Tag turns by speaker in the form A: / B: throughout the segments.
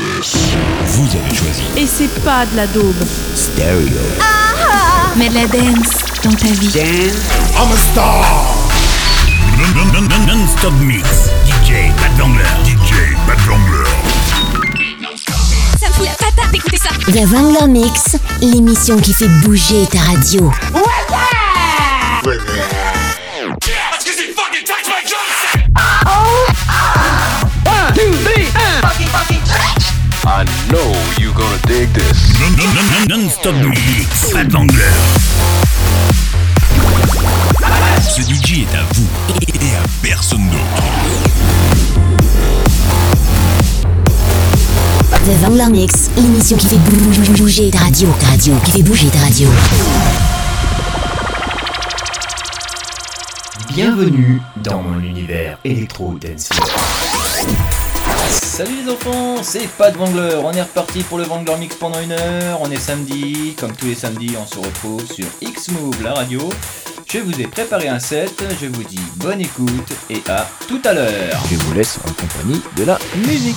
A: Vous avez choisi.
B: Et c'est pas de la daube.
A: Stereo.
C: Mais de la dance dans ta vie.
A: I'm a star.
D: Non-stop mix. DJ Bad Vangler.
A: DJ Bad Vangler.
C: Ça me fout la patate d'écouter ça.
E: The Wrangler Mix, l'émission qui fait bouger ta radio.
F: I know you gonna dig this.
D: Non-stop mix. Bad Vangler.
A: Ce DJ est à vous et à personne d'autre.
E: The Wrangler Mix, l'émission qui fait bou- bouger ta radio. Ta radio, qui fait bouger ta radio.
G: Bienvenue dans mon univers électro dance Salut les enfants, c'est Pat Wangler. On est reparti pour le Wangler Mix pendant une heure. On est samedi, comme tous les samedis, on se retrouve sur X-Move, la radio. Je vous ai préparé un set, je vous dis bonne écoute et à tout à l'heure. Je vous laisse en compagnie de la musique.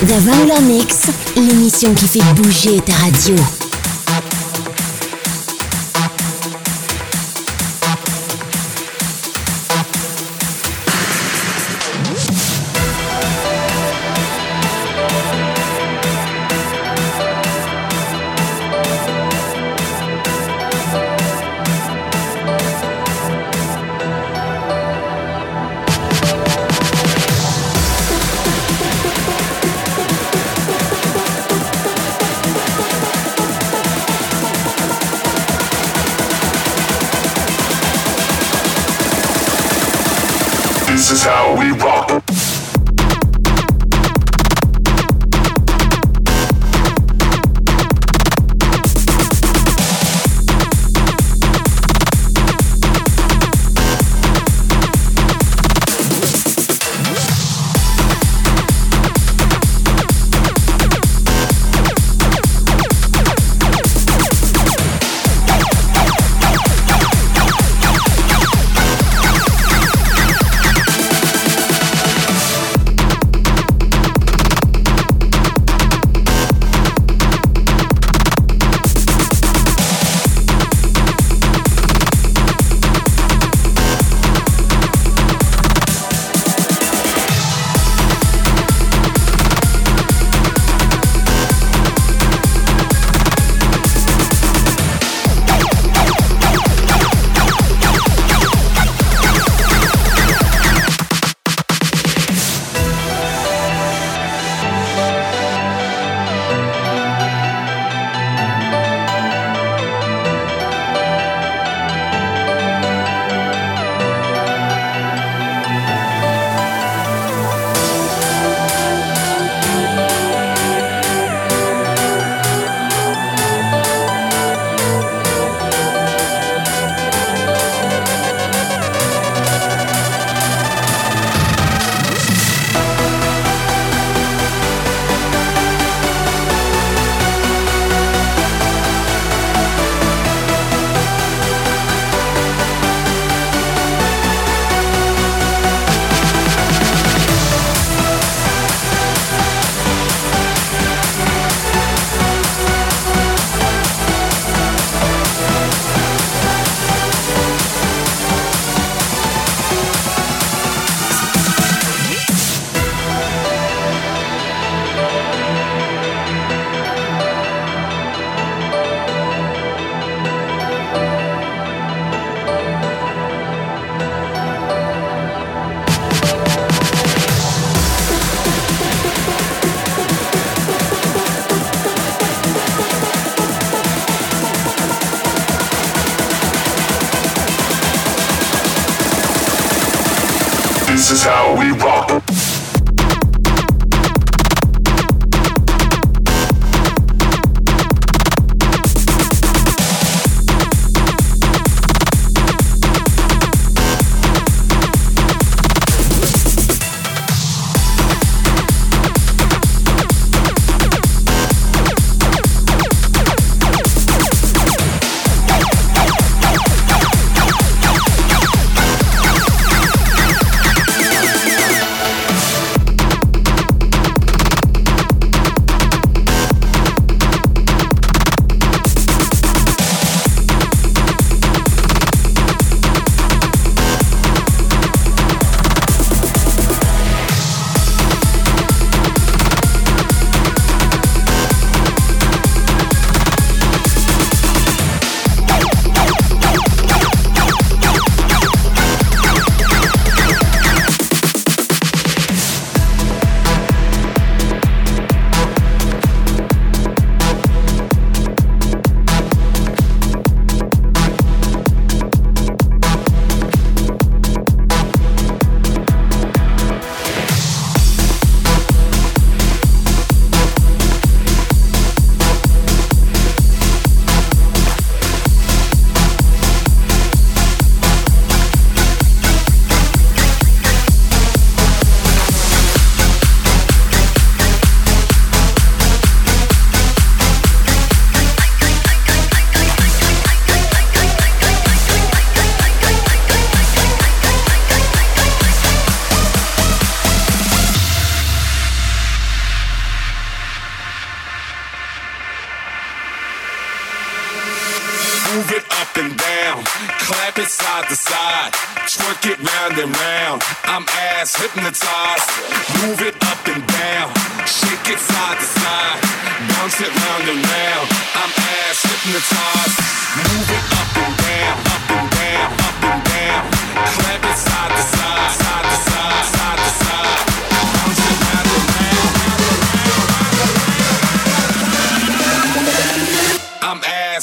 E: The Mix, l'émission qui fait bouger ta radio.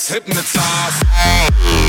B: Hypnotized.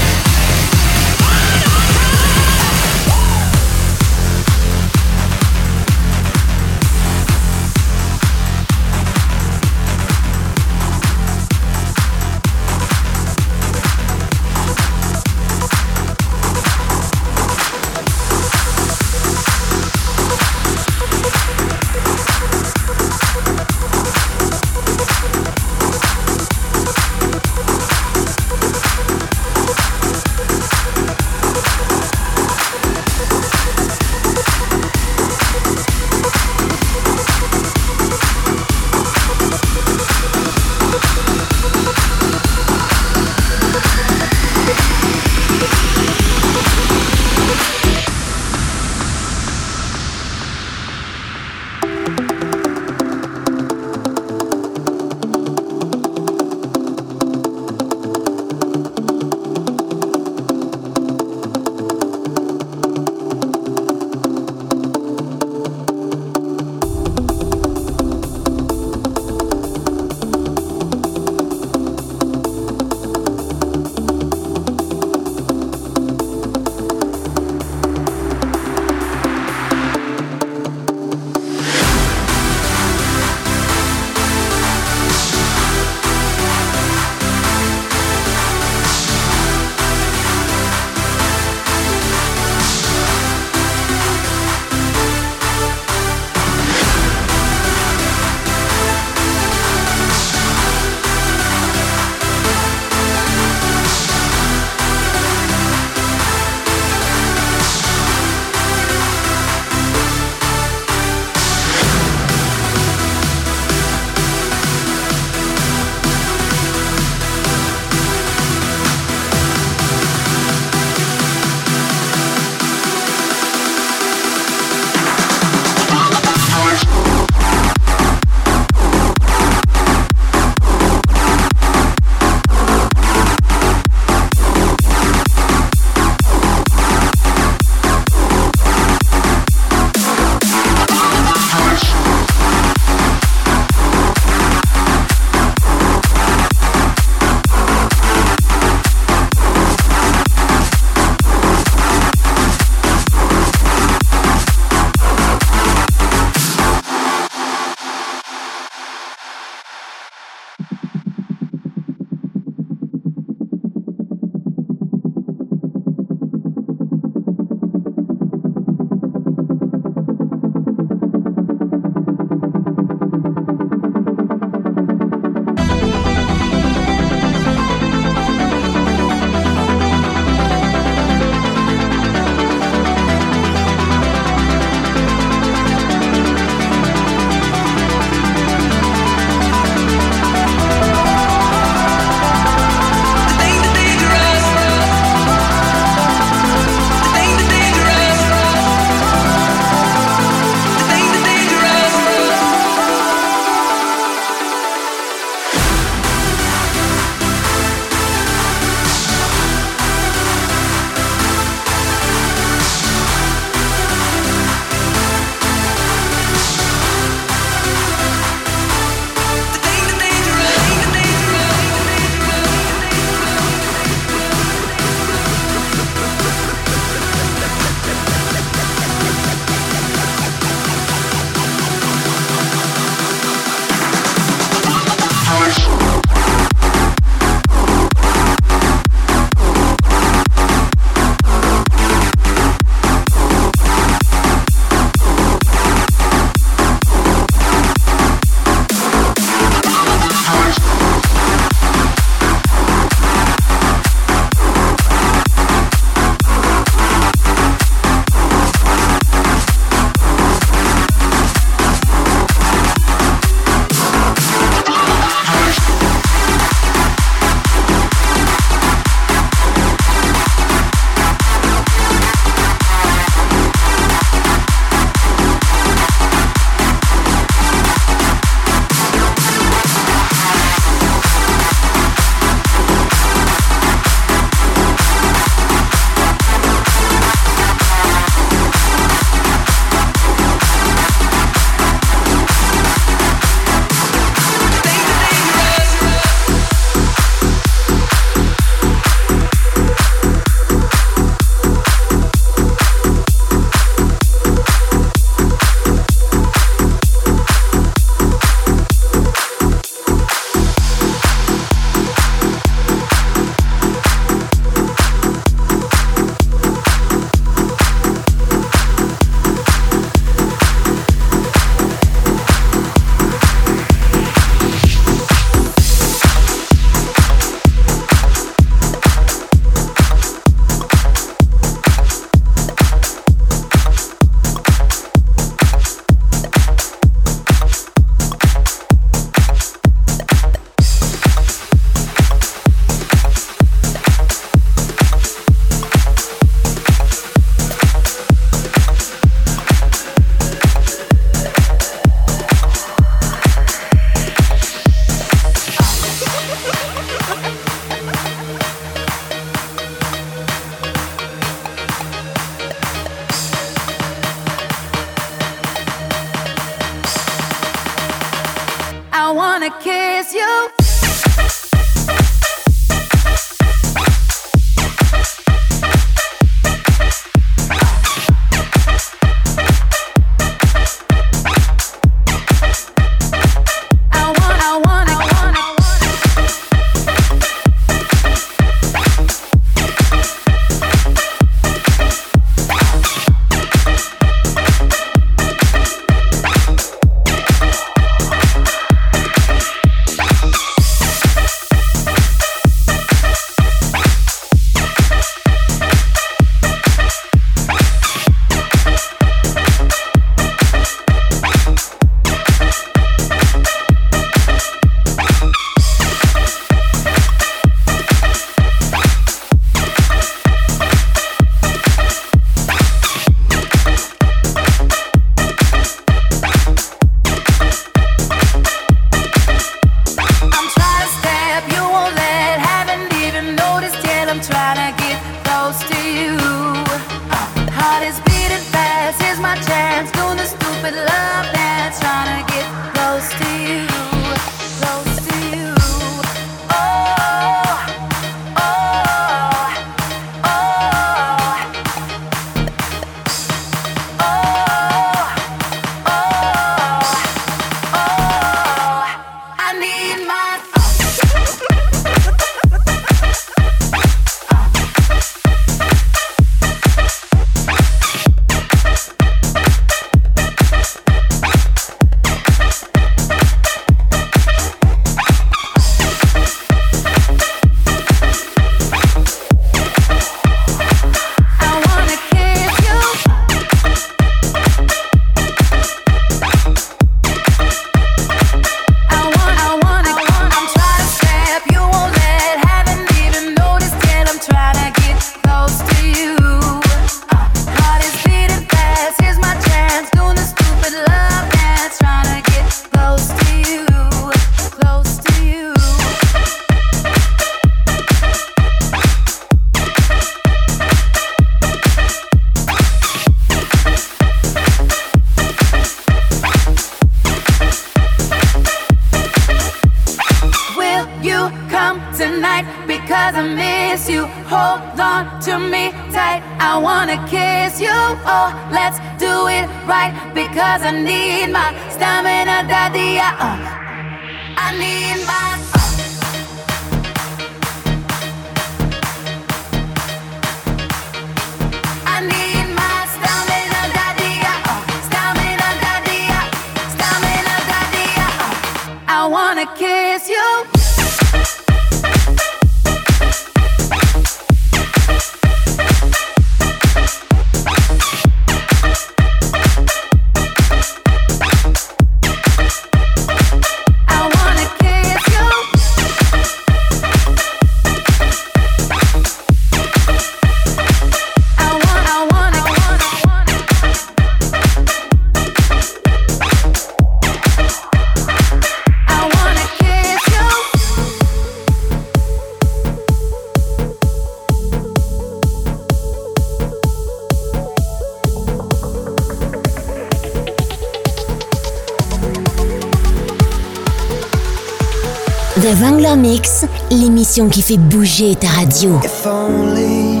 E: l'émission qui fait bouger ta radio.
H: If only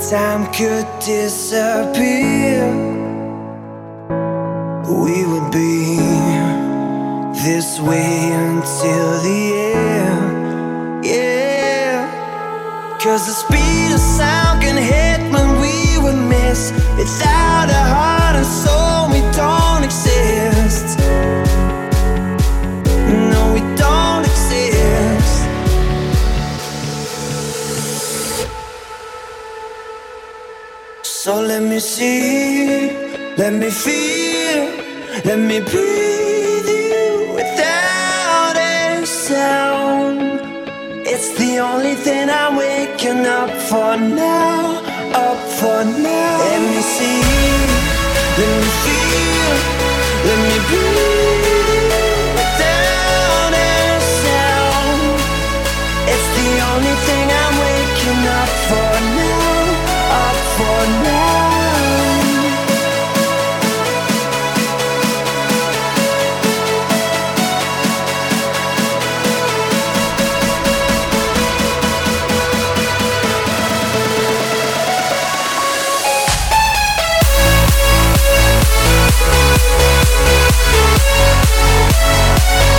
H: time could disappear, we would be this way until the end. Yeah, cause the speed of sound can hit when we would miss It's out of heart and soul. let me see, let me feel, let me breathe you without a sound. It's the only thing I'm waking up for now, up for now. Let me see, let me feel, let me breathe without a sound. It's the only thing I'm waking up for now, up for now.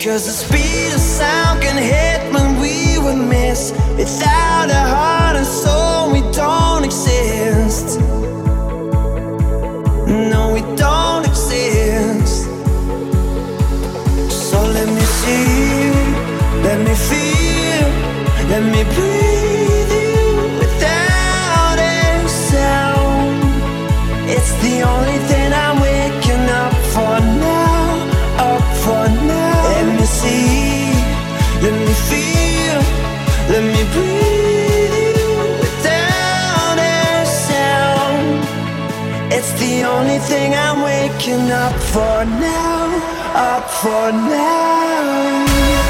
H: Cause the speed of sound can hit when we would miss. Without a heart and soul, we don't exist. No, we don't exist. So let me see, let me feel, let me breathe up for now, up for now.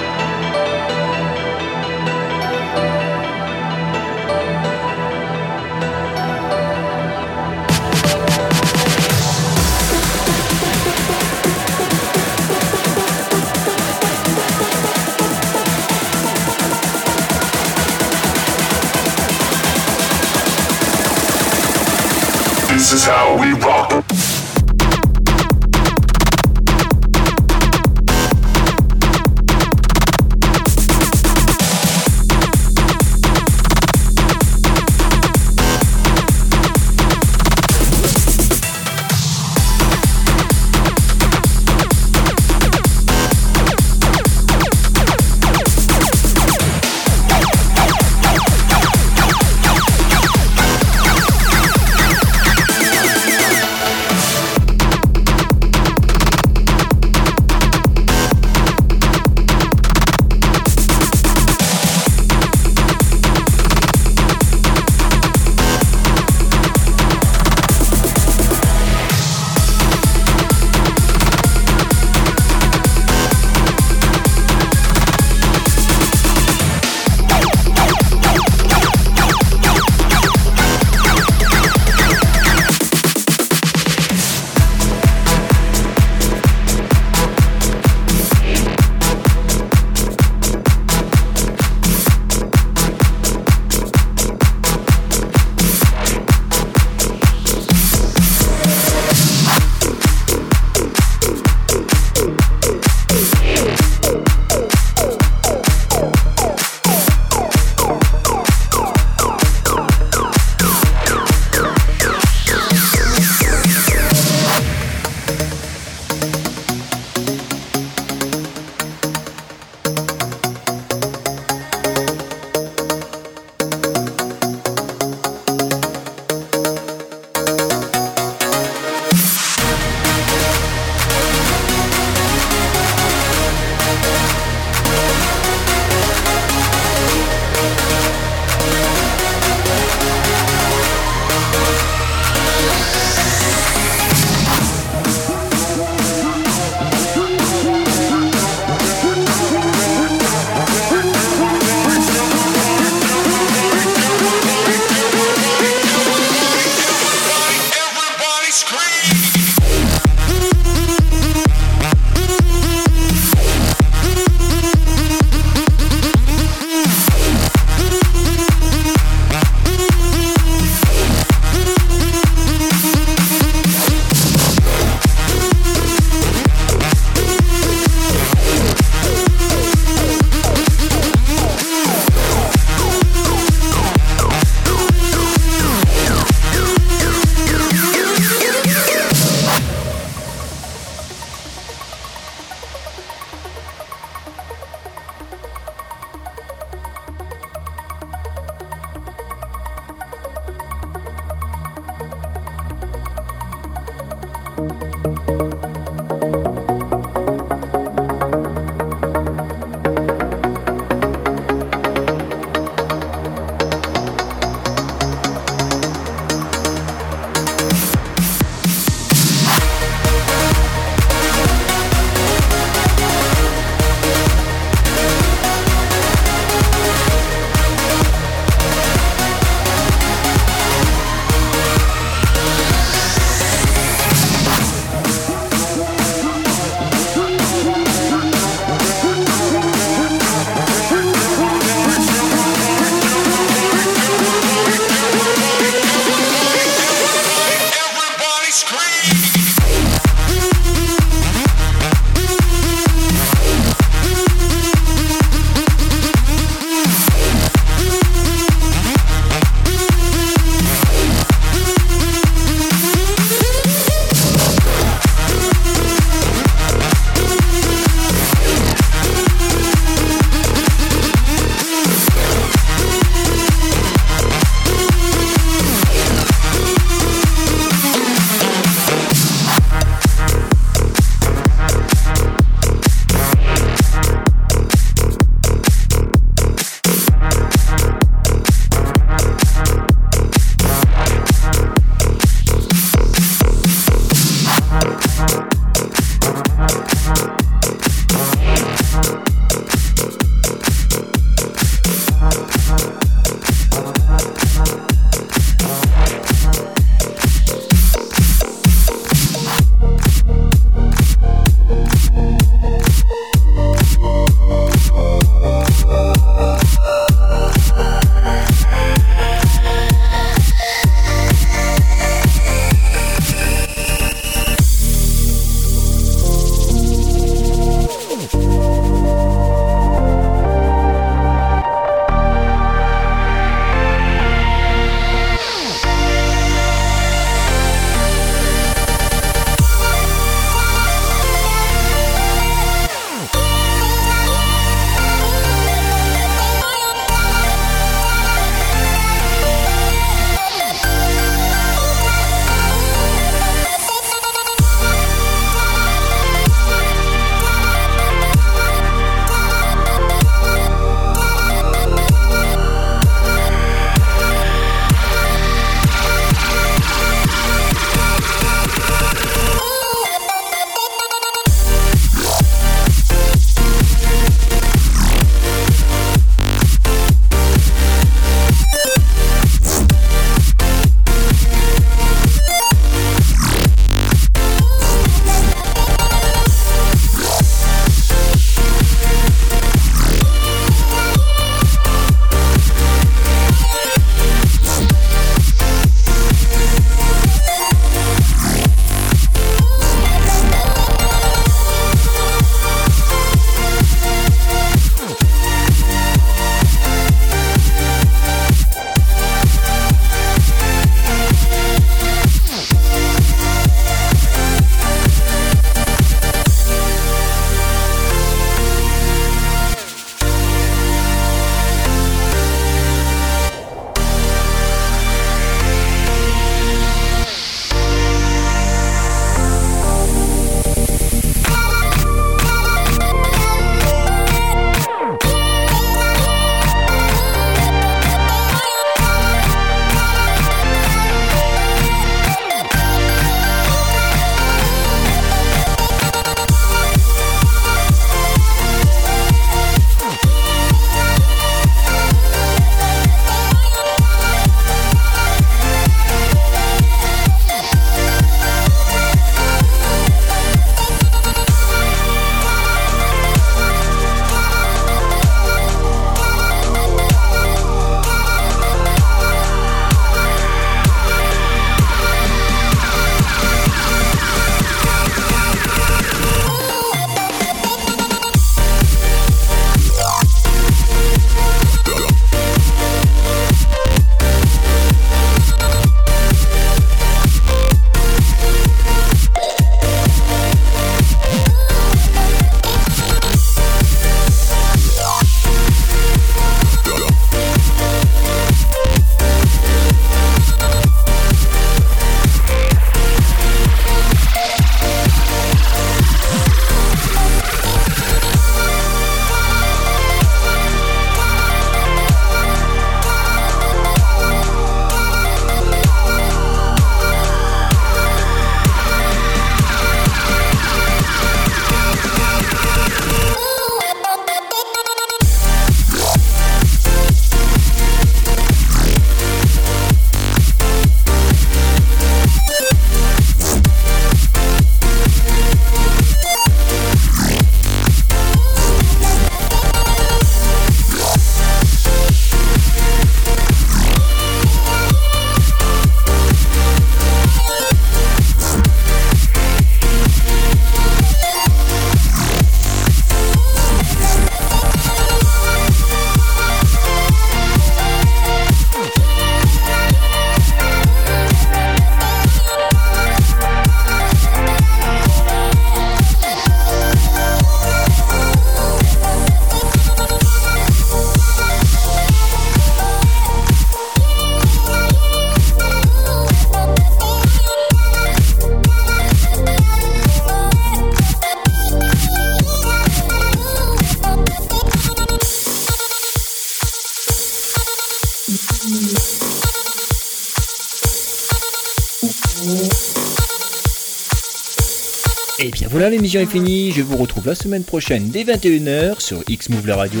G: Bien voilà, l'émission est finie. Je vous retrouve la semaine prochaine dès 21h sur X-Move la radio.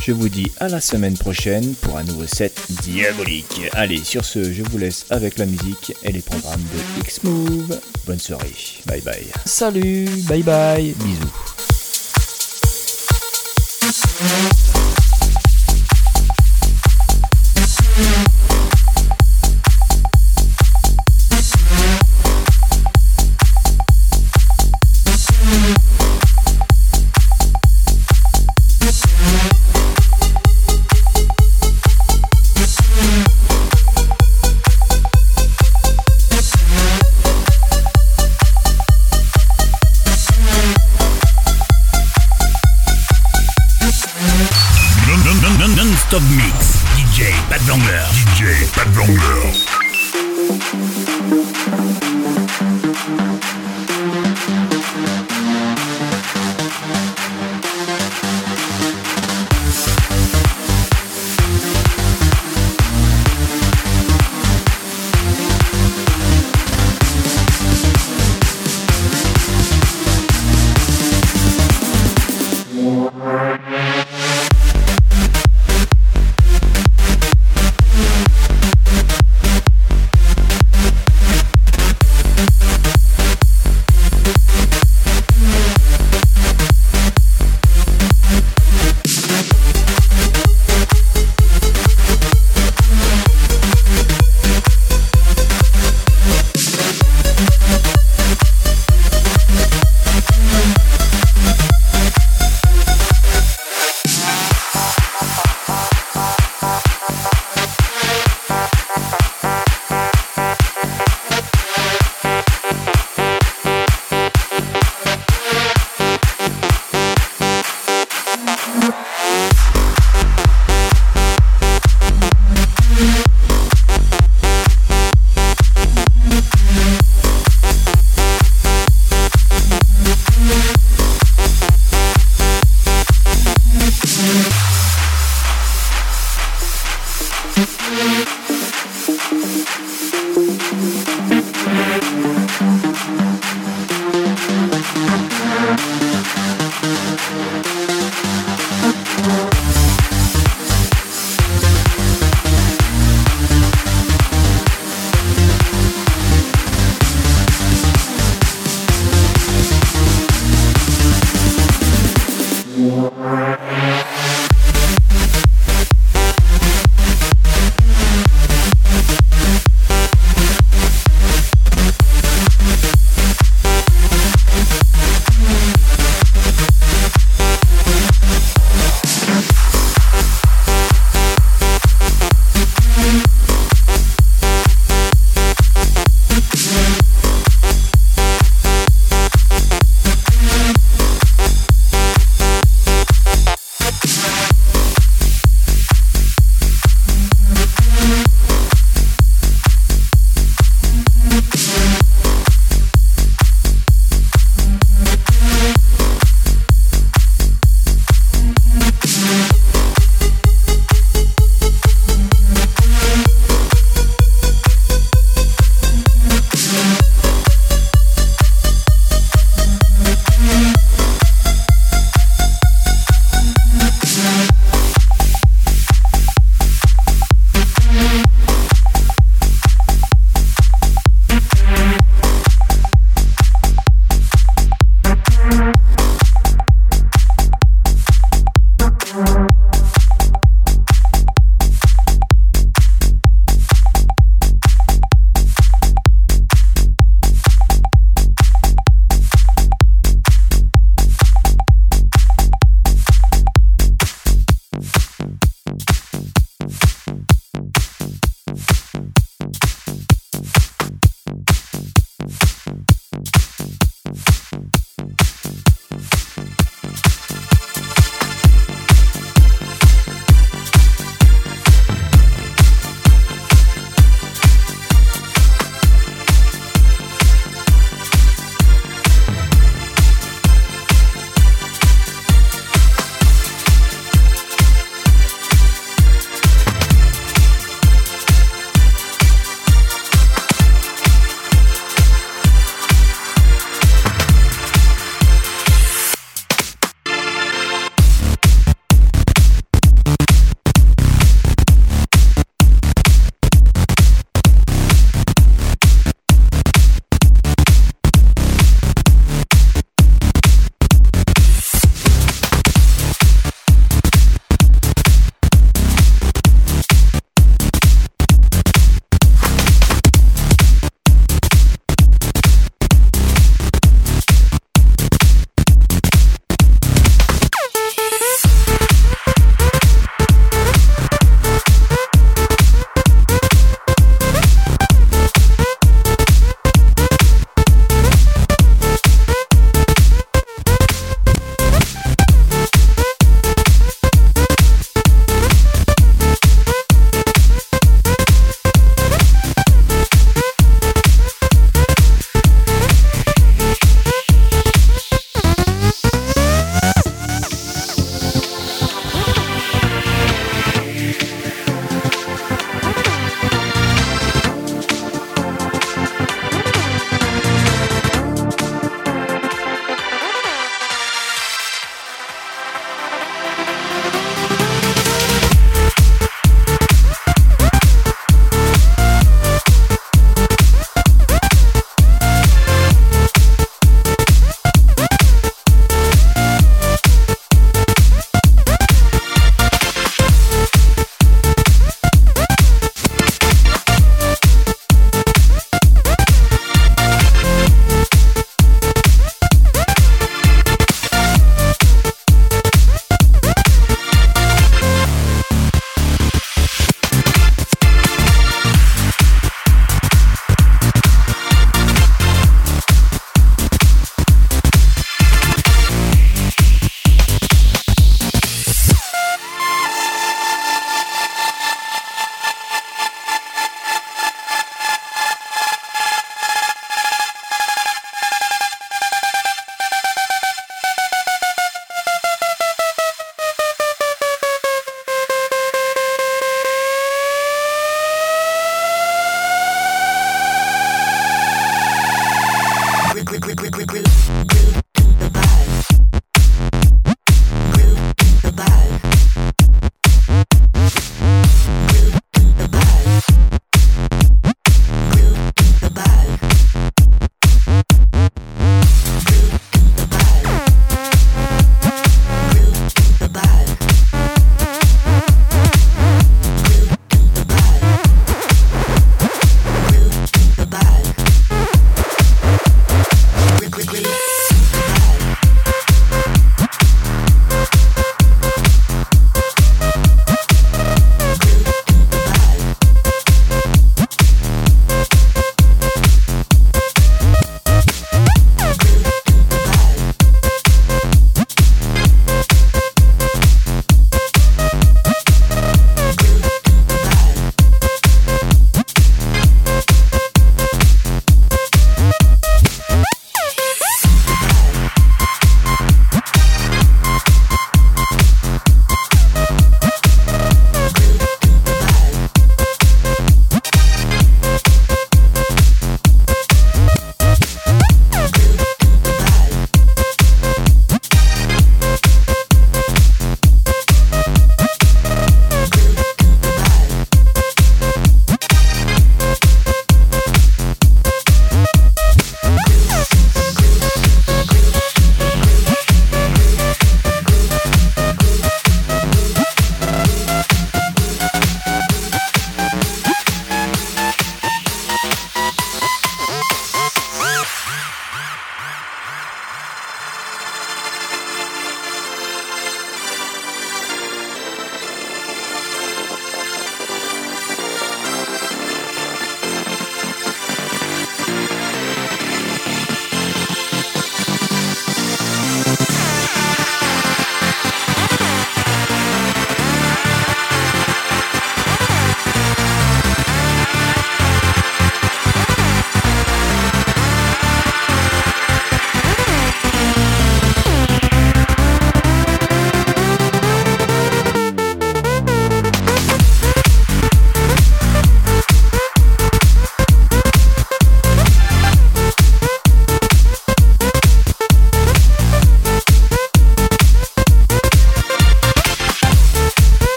G: Je vous dis à la semaine prochaine pour un nouveau set diabolique. Allez, sur ce, je vous laisse avec la musique et les programmes de X-Move. Bonne soirée. Bye bye.
I: Salut, bye bye.
G: Bisous.